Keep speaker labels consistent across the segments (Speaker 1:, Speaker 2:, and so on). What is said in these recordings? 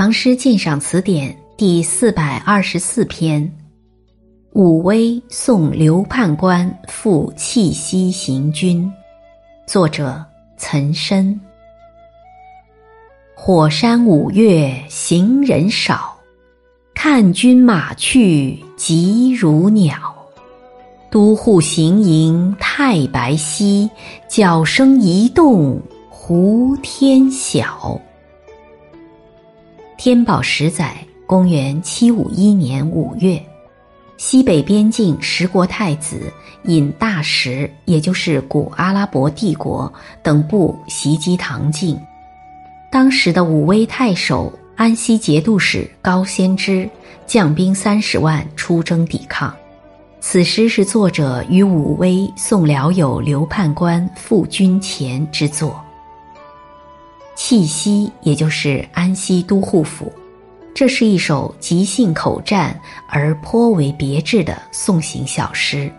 Speaker 1: 唐诗鉴赏词典第四百二十四篇，《武威送刘判官赴契西行军》，作者岑参。火山五月行人少，看军马去急如鸟。都护行营太白溪，角声一动胡天晓。天宝十载，公元七五一年五月，西北边境十国太子引大食，也就是古阿拉伯帝国等部袭击唐境。当时的武威太守、安西节度使高仙芝将兵三十万出征抵抗。此诗是作者与武威送辽友刘判官赴军前之作。契西，也就是安西都护府，这是一首即兴口战而颇为别致的送行小诗。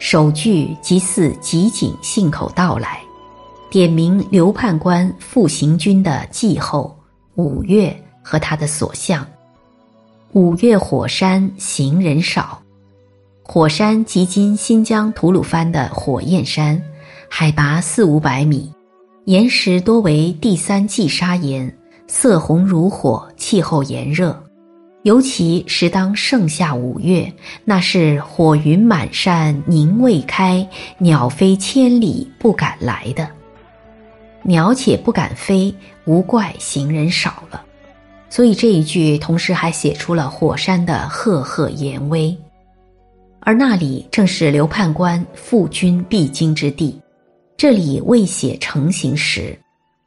Speaker 1: 首句即似即景信口道来，点明刘判官赴行军的季候五月和他的所向。五月火山行人少，火山即今新疆吐鲁番的火焰山，海拔四五百米。岩石多为第三纪砂岩，色红如火，气候炎热，尤其是当盛夏五月，那是火云满山宁未开，鸟飞千里不敢来的。鸟且不敢飞，无怪行人少了。所以这一句同时还写出了火山的赫赫严威，而那里正是刘判官赴军必经之地。这里未写成行时，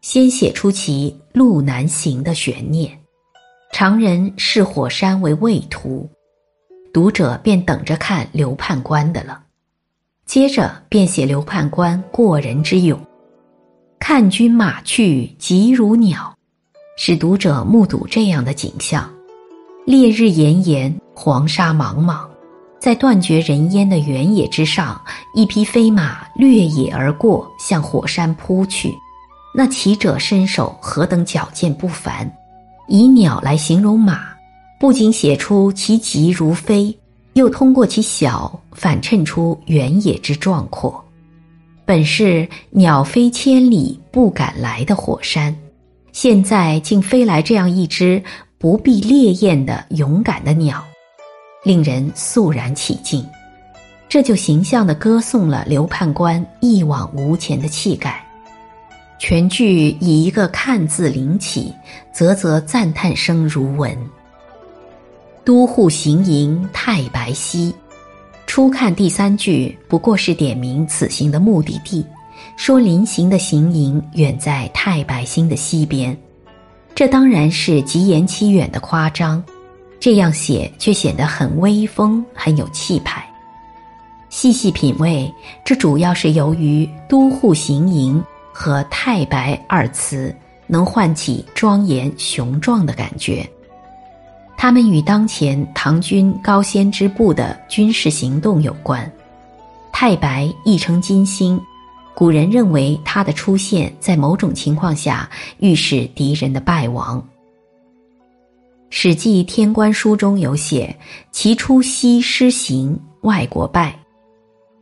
Speaker 1: 先写出其路难行的悬念。常人视火山为畏途，读者便等着看刘判官的了。接着便写刘判官过人之勇，看军马去急如鸟，使读者目睹这样的景象：烈日炎炎，黄沙茫茫。在断绝人烟的原野之上，一匹飞马掠野而过，向火山扑去。那骑者身手何等矫健不凡！以鸟来形容马，不仅写出其疾如飞，又通过其小反衬出原野之壮阔。本是鸟飞千里不敢来的火山，现在竟飞来这样一只不避烈焰的勇敢的鸟。令人肃然起敬，这就形象地歌颂了刘判官一往无前的气概。全句以一个“看”字领起，啧啧赞叹声如闻。都护行营太白溪，初看第三句不过是点明此行的目的地，说临行的行营远在太白星的西边，这当然是极言其远的夸张。这样写却显得很威风，很有气派。细细品味，这主要是由于“都护行营”和“太白”二词能唤起庄严雄壮的感觉。它们与当前唐军高仙之部的军事行动有关。太白亦称金星，古人认为它的出现在某种情况下预示敌人的败亡。《史记·天官书》中有写：“其出西施行，外国败。”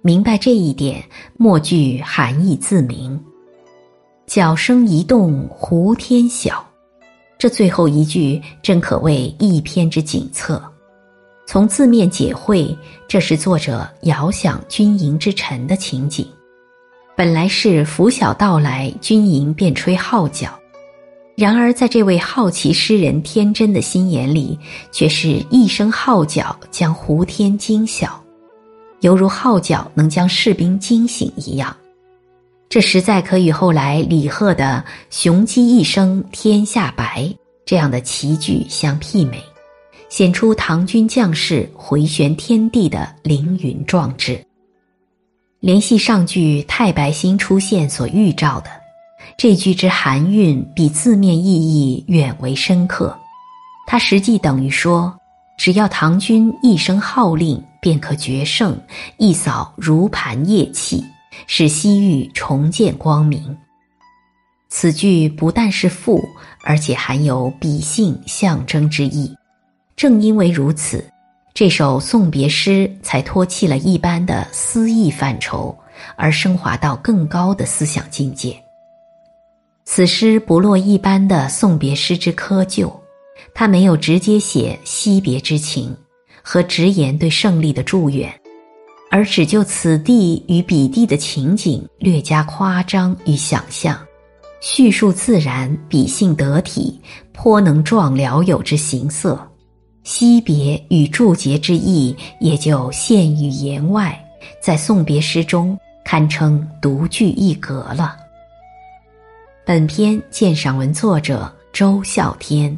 Speaker 1: 明白这一点，末句含义自明。角声一动，胡天晓。这最后一句真可谓一篇之景策。从字面解会，这是作者遥想军营之臣的情景。本来是拂晓到来，军营便吹号角。然而，在这位好奇诗人天真的心眼里，却是一声号角将胡天惊晓，犹如号角能将士兵惊醒一样。这实在可与后来李贺的“雄鸡一声天下白”这样的奇句相媲美，显出唐军将士回旋天地的凌云壮志。联系上句太白星出现所预兆的。这句之含韵比字面意义远为深刻，它实际等于说，只要唐军一声号令，便可决胜，一扫如盘夜气，使西域重见光明。此句不但是赋，而且含有比兴象征之意。正因为如此，这首送别诗才脱弃了一般的诗意范畴，而升华到更高的思想境界。此诗不落一般的送别诗之窠臼，他没有直接写惜别之情和直言对胜利的祝愿，而只就此地与彼地的情景略加夸张与想象，叙述自然，笔性得体，颇能壮了友之形色。惜别与祝捷之意也就限于言外，在送别诗中堪称独具一格了。本篇鉴赏文作者周啸天。